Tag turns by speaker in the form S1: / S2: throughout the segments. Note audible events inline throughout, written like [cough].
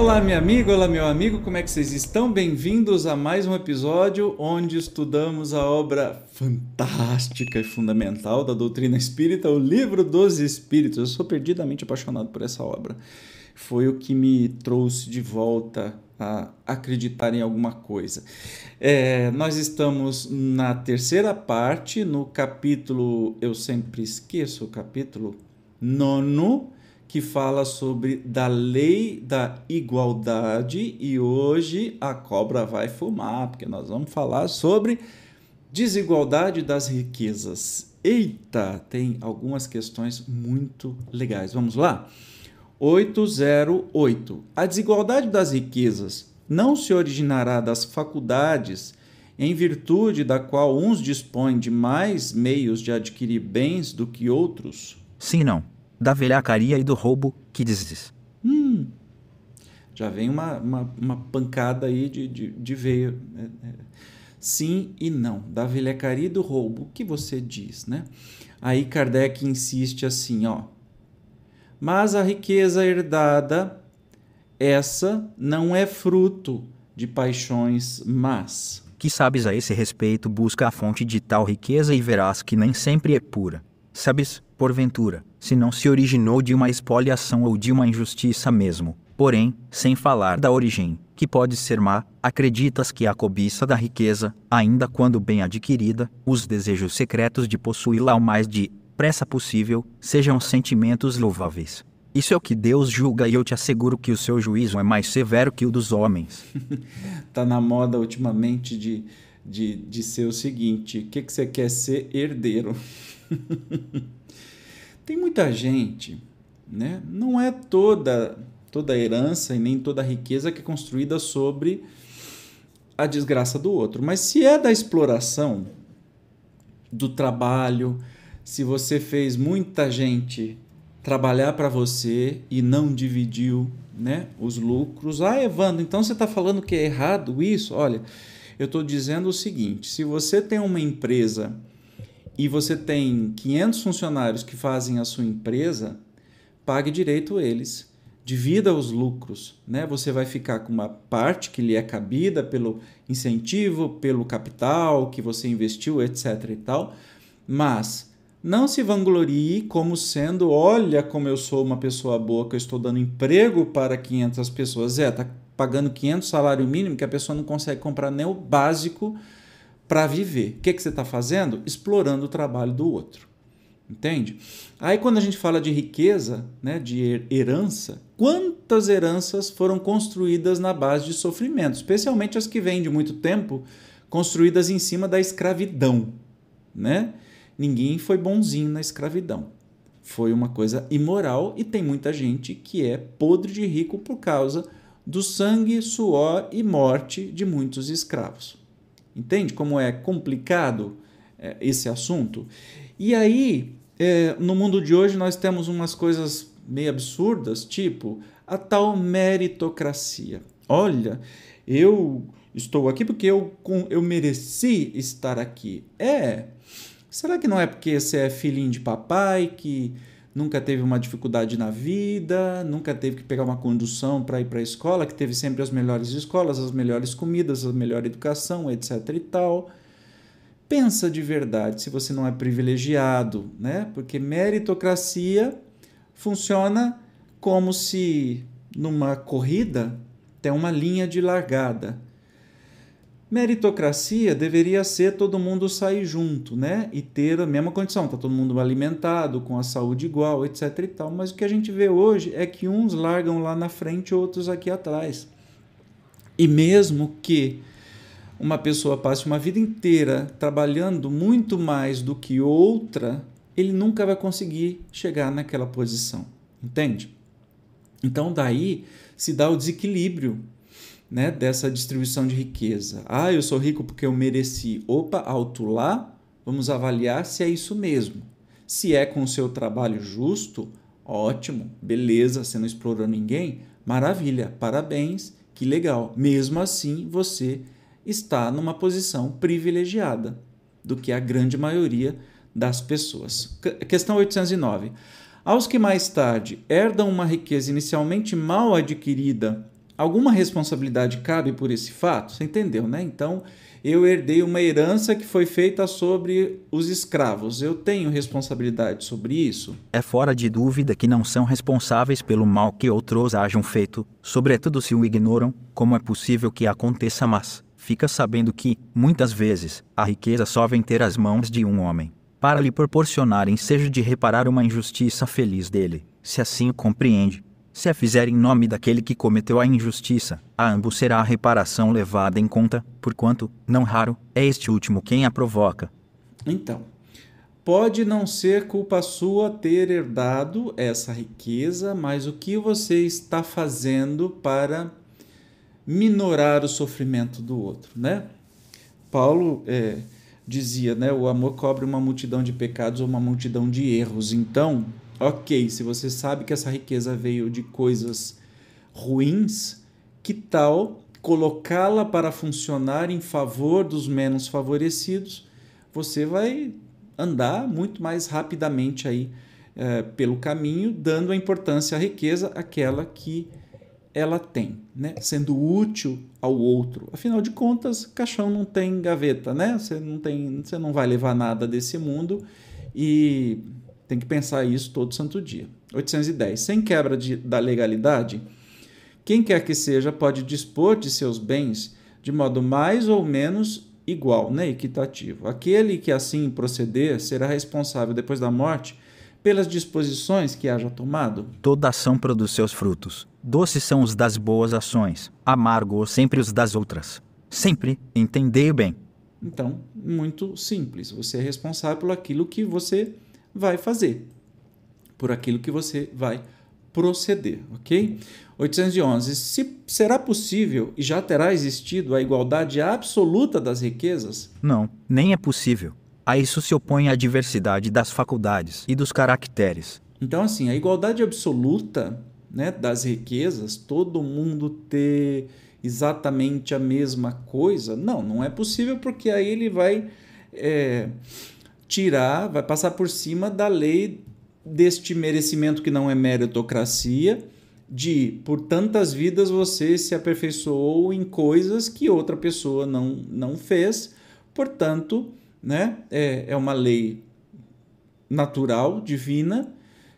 S1: Olá, minha amiga, olá, meu amigo, como é que vocês estão? Bem-vindos a mais um episódio onde estudamos a obra fantástica e fundamental da doutrina espírita, o Livro dos Espíritos. Eu sou perdidamente apaixonado por essa obra. Foi o que me trouxe de volta a acreditar em alguma coisa. É, nós estamos na terceira parte, no capítulo, eu sempre esqueço o capítulo nono que fala sobre da lei da igualdade e hoje a cobra vai fumar, porque nós vamos falar sobre desigualdade das riquezas. Eita, tem algumas questões muito legais. Vamos lá? 808. A desigualdade das riquezas não se originará das faculdades em virtude da qual uns dispõem de mais meios de adquirir bens do que outros?
S2: Sim, não da velhacaria e do roubo que dizes.
S1: Hum, já vem uma, uma, uma pancada aí de, de, de veio. É, é, sim e não. Da velhacaria e do roubo, o que você diz, né? Aí Kardec insiste assim, ó. Mas a riqueza herdada, essa não é fruto de paixões más.
S2: Que sabes a esse respeito, busca a fonte de tal riqueza e verás que nem sempre é pura. Sabes, porventura, se não se originou de uma espoliação ou de uma injustiça mesmo. Porém, sem falar da origem, que pode ser má, acreditas que a cobiça da riqueza, ainda quando bem adquirida, os desejos secretos de possuí-la ao mais depressa possível, sejam sentimentos louváveis. Isso é o que Deus julga e eu te asseguro que o seu juízo é mais severo que o dos homens. [laughs]
S1: tá na moda ultimamente de, de, de ser o seguinte: o que, que você quer ser herdeiro? [laughs] Tem muita gente, né? Não é toda toda a herança e nem toda riqueza que é construída sobre a desgraça do outro, mas se é da exploração do trabalho, se você fez muita gente trabalhar para você e não dividiu, né, os lucros. Ah, Evandro, então você está falando que é errado isso? Olha, eu estou dizendo o seguinte: se você tem uma empresa e você tem 500 funcionários que fazem a sua empresa, pague direito eles. Divida os lucros, né? Você vai ficar com uma parte que lhe é cabida pelo incentivo, pelo capital que você investiu, etc e tal. Mas não se vanglorie como sendo, olha como eu sou uma pessoa boa, que eu estou dando emprego para 500 pessoas. É, tá pagando 500 salário mínimo que a pessoa não consegue comprar nem o básico para viver. O que, que você está fazendo? Explorando o trabalho do outro. Entende? Aí quando a gente fala de riqueza, né, de herança, quantas heranças foram construídas na base de sofrimento, especialmente as que vêm de muito tempo, construídas em cima da escravidão, né? Ninguém foi bonzinho na escravidão. Foi uma coisa imoral e tem muita gente que é podre de rico por causa do sangue, suor e morte de muitos escravos. Entende como é complicado é, esse assunto? E aí, é, no mundo de hoje, nós temos umas coisas meio absurdas, tipo a tal meritocracia. Olha, eu estou aqui porque eu, eu mereci estar aqui. É. Será que não é porque você é filhinho de papai que nunca teve uma dificuldade na vida, nunca teve que pegar uma condução para ir para a escola, que teve sempre as melhores escolas, as melhores comidas, a melhor educação, etc e tal. Pensa de verdade se você não é privilegiado, né? Porque meritocracia funciona como se numa corrida tem uma linha de largada Meritocracia deveria ser todo mundo sair junto, né? E ter a mesma condição, tá todo mundo alimentado, com a saúde igual, etc e tal. Mas o que a gente vê hoje é que uns largam lá na frente, outros aqui atrás. E mesmo que uma pessoa passe uma vida inteira trabalhando muito mais do que outra, ele nunca vai conseguir chegar naquela posição, entende? Então daí se dá o desequilíbrio né, dessa distribuição de riqueza. Ah, eu sou rico porque eu mereci. Opa, alto lá, vamos avaliar se é isso mesmo. Se é com o seu trabalho justo, ótimo, beleza, você não explorou ninguém, maravilha, parabéns, que legal. Mesmo assim, você está numa posição privilegiada do que a grande maioria das pessoas. Questão 809. Aos que mais tarde herdam uma riqueza inicialmente mal adquirida alguma responsabilidade cabe por esse fato? Você entendeu, né? Então, eu herdei uma herança que foi feita sobre os escravos. Eu tenho responsabilidade sobre isso?
S2: É fora de dúvida que não são responsáveis pelo mal que outros hajam feito, sobretudo se o ignoram, como é possível que aconteça, mas fica sabendo que, muitas vezes, a riqueza só vem ter as mãos de um homem, para lhe proporcionar ensejo de reparar uma injustiça feliz dele, se assim o compreende. Se a fizer em nome daquele que cometeu a injustiça, a ambos será a reparação levada em conta, porquanto, não raro, é este último quem a provoca.
S1: Então, pode não ser culpa sua ter herdado essa riqueza, mas o que você está fazendo para minorar o sofrimento do outro, né? Paulo é, dizia, né, o amor cobre uma multidão de pecados ou uma multidão de erros. Então, ok, se você sabe que essa riqueza veio de coisas ruins, que tal colocá-la para funcionar em favor dos menos favorecidos? Você vai andar muito mais rapidamente aí é, pelo caminho, dando a importância à riqueza, aquela que ela tem, né? sendo útil ao outro. Afinal de contas, caixão não tem gaveta, né? Você não tem, você não vai levar nada desse mundo e tem que pensar isso todo santo dia. 810. Sem quebra de, da legalidade, quem quer que seja pode dispor de seus bens de modo mais ou menos igual, né, equitativo. Aquele que assim proceder será responsável depois da morte pelas disposições que haja tomado.
S2: Toda ação produz seus frutos. Doces são os das boas ações, amargos sempre os das outras. Sempre, entendei bem.
S1: Então, muito simples. Você é responsável por aquilo que você vai fazer, por aquilo que você vai proceder, ok? 811. Se será possível e já terá existido a igualdade absoluta das riquezas?
S2: Não, nem é possível. A isso se opõe a diversidade das faculdades e dos caracteres.
S1: Então, assim, a igualdade absoluta né, das riquezas, todo mundo ter exatamente a mesma coisa, não, não é possível porque aí ele vai é, tirar, vai passar por cima da lei deste merecimento que não é meritocracia, de por tantas vidas você se aperfeiçoou em coisas que outra pessoa não, não fez, portanto, né, é, é uma lei natural, divina,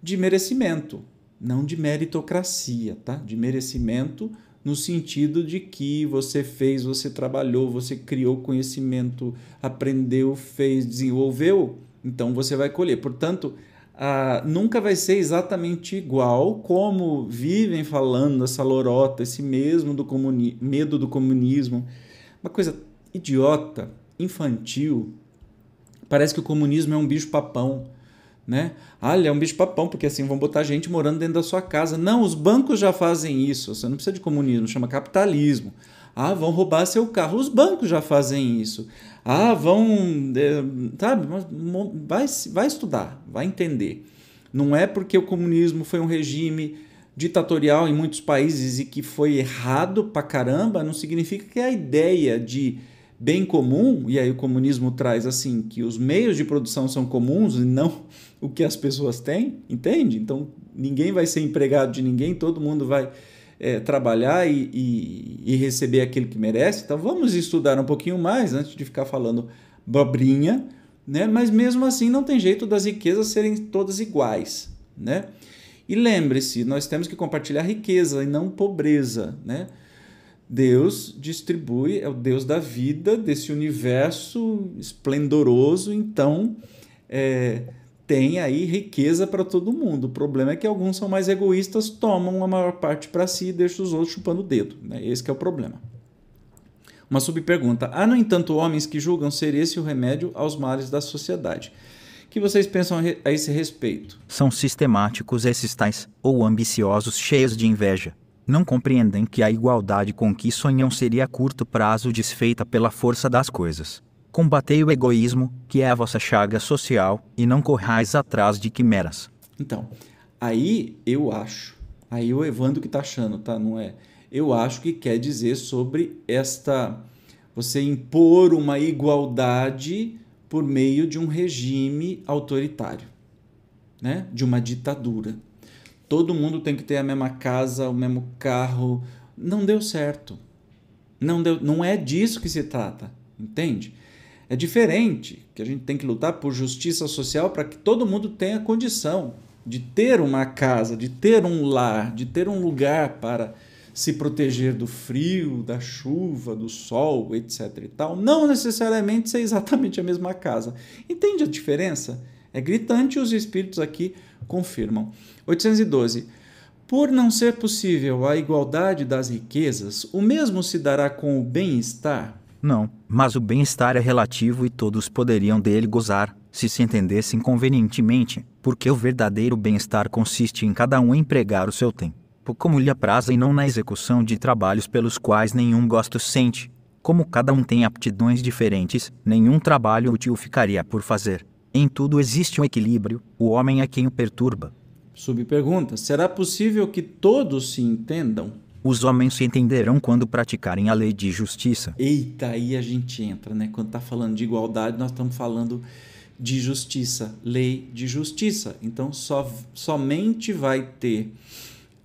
S1: de merecimento, não de meritocracia, tá? De merecimento no sentido de que você fez, você trabalhou, você criou conhecimento, aprendeu, fez, desenvolveu, então você vai colher. Portanto, ah, nunca vai ser exatamente igual como vivem falando essa lorota, esse mesmo do medo do comunismo. Uma coisa idiota, infantil. Parece que o comunismo é um bicho-papão né? Ah, ele é um bicho-papão, porque assim vão botar gente morando dentro da sua casa. Não, os bancos já fazem isso. Você não precisa de comunismo, chama capitalismo. Ah, vão roubar seu carro. Os bancos já fazem isso. Ah, vão. É, sabe? Vai, vai estudar, vai entender. Não é porque o comunismo foi um regime ditatorial em muitos países e que foi errado pra caramba, não significa que a ideia de bem comum, e aí o comunismo traz assim que os meios de produção são comuns e não [laughs] o que as pessoas têm, entende? Então ninguém vai ser empregado de ninguém, todo mundo vai é, trabalhar e, e, e, receber aquilo que merece. Então vamos estudar um pouquinho mais antes de ficar falando bobrinha, né? Mas mesmo assim não tem jeito das riquezas serem todas iguais, né? E lembre-se, nós temos que compartilhar riqueza e não pobreza, né? Deus distribui, é o Deus da vida, desse universo esplendoroso, então é, tem aí riqueza para todo mundo. O problema é que alguns são mais egoístas, tomam a maior parte para si e deixam os outros chupando o dedo. Né? Esse é o problema. Uma subpergunta. Há, no entanto, homens que julgam ser esse o remédio aos males da sociedade. O que vocês pensam a esse respeito?
S2: São sistemáticos esses tais, ou ambiciosos cheios de inveja não compreendem que a igualdade com que sonham seria a curto prazo desfeita pela força das coisas. Combatei o egoísmo, que é a vossa chaga social, e não corrais atrás de quimeras.
S1: Então, aí eu acho, aí o Evandro que tá achando, tá? Não é? Eu acho que quer dizer sobre esta você impor uma igualdade por meio de um regime autoritário, né? De uma ditadura todo mundo tem que ter a mesma casa, o mesmo carro, não deu certo. Não, deu, não é disso que se trata, entende? É diferente, que a gente tem que lutar por justiça social para que todo mundo tenha condição de ter uma casa, de ter um lar, de ter um lugar para se proteger do frio, da chuva, do sol, etc e tal, não necessariamente ser exatamente a mesma casa. Entende a diferença? É gritante e os espíritos aqui confirmam. 812. Por não ser possível a igualdade das riquezas, o mesmo se dará com o bem-estar?
S2: Não, mas o bem-estar é relativo e todos poderiam dele gozar, se se entendessem convenientemente, porque o verdadeiro bem-estar consiste em cada um empregar o seu tempo como lhe apraza e não na execução de trabalhos pelos quais nenhum gosto sente. Como cada um tem aptidões diferentes, nenhum trabalho útil ficaria por fazer. Em tudo existe um equilíbrio, o homem é quem o perturba.
S1: Subpergunta: será possível que todos se entendam?
S2: Os homens se entenderão quando praticarem a lei de justiça.
S1: Eita, aí a gente entra, né? Quando está falando de igualdade, nós estamos falando de justiça, lei de justiça. Então, só, somente vai ter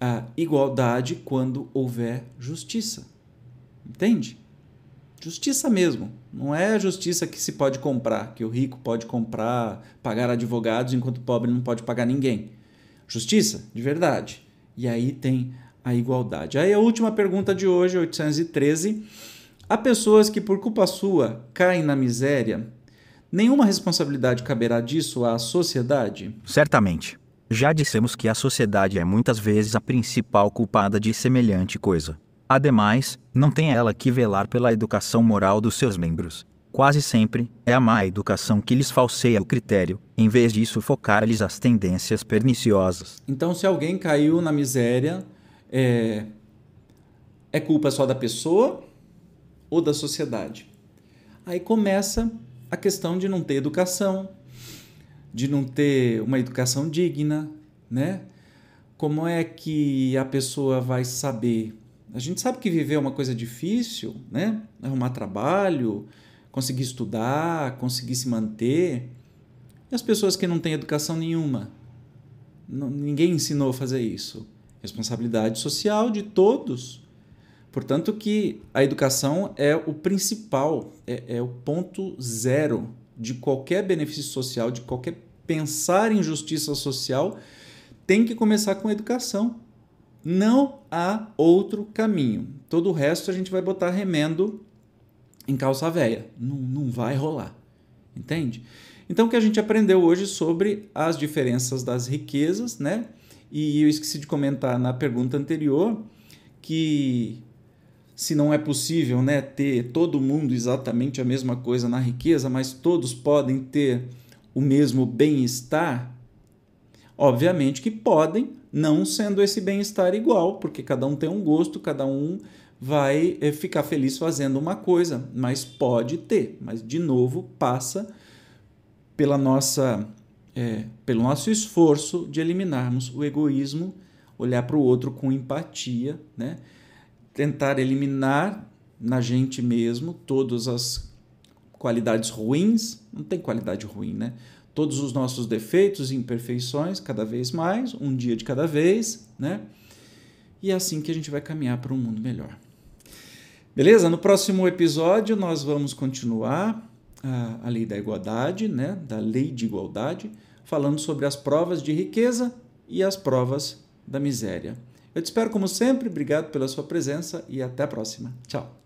S1: a igualdade quando houver justiça. Entende? Justiça mesmo. Não é a justiça que se pode comprar, que o rico pode comprar, pagar advogados, enquanto o pobre não pode pagar ninguém. Justiça de verdade. E aí tem a igualdade. Aí a última pergunta de hoje, 813. Há pessoas que, por culpa sua, caem na miséria. Nenhuma responsabilidade caberá disso à sociedade?
S2: Certamente. Já dissemos que a sociedade é muitas vezes a principal culpada de semelhante coisa. Ademais, não tem ela que velar pela educação moral dos seus membros. Quase sempre, é a má educação que lhes falseia o critério, em vez de sufocar-lhes as tendências perniciosas.
S1: Então, se alguém caiu na miséria, é, é culpa só da pessoa ou da sociedade? Aí começa a questão de não ter educação, de não ter uma educação digna, né? Como é que a pessoa vai saber? A gente sabe que viver é uma coisa difícil, né? Arrumar trabalho, conseguir estudar, conseguir se manter. E as pessoas que não têm educação nenhuma? ninguém ensinou a fazer isso. Responsabilidade social de todos. Portanto, que a educação é o principal, é, é o ponto zero de qualquer benefício social, de qualquer pensar em justiça social, tem que começar com educação. Não há outro caminho. Todo o resto a gente vai botar remendo em calça véia. Não, não vai rolar. Entende? Então, o que a gente aprendeu hoje sobre as diferenças das riquezas, né? E eu esqueci de comentar na pergunta anterior que se não é possível né, ter todo mundo exatamente a mesma coisa na riqueza, mas todos podem ter o mesmo bem-estar? Obviamente que podem, não sendo esse bem-estar igual, porque cada um tem um gosto, cada um vai eh, ficar feliz fazendo uma coisa, mas pode ter. Mas, de novo, passa pela nossa, é, pelo nosso esforço de eliminarmos o egoísmo, olhar para o outro com empatia, né? tentar eliminar na gente mesmo todas as qualidades ruins, não tem qualidade ruim, né? Todos os nossos defeitos e imperfeições, cada vez mais, um dia de cada vez, né? E é assim que a gente vai caminhar para um mundo melhor. Beleza? No próximo episódio nós vamos continuar a, a lei da igualdade, né? Da lei de igualdade, falando sobre as provas de riqueza e as provas da miséria. Eu te espero como sempre, obrigado pela sua presença e até a próxima. Tchau.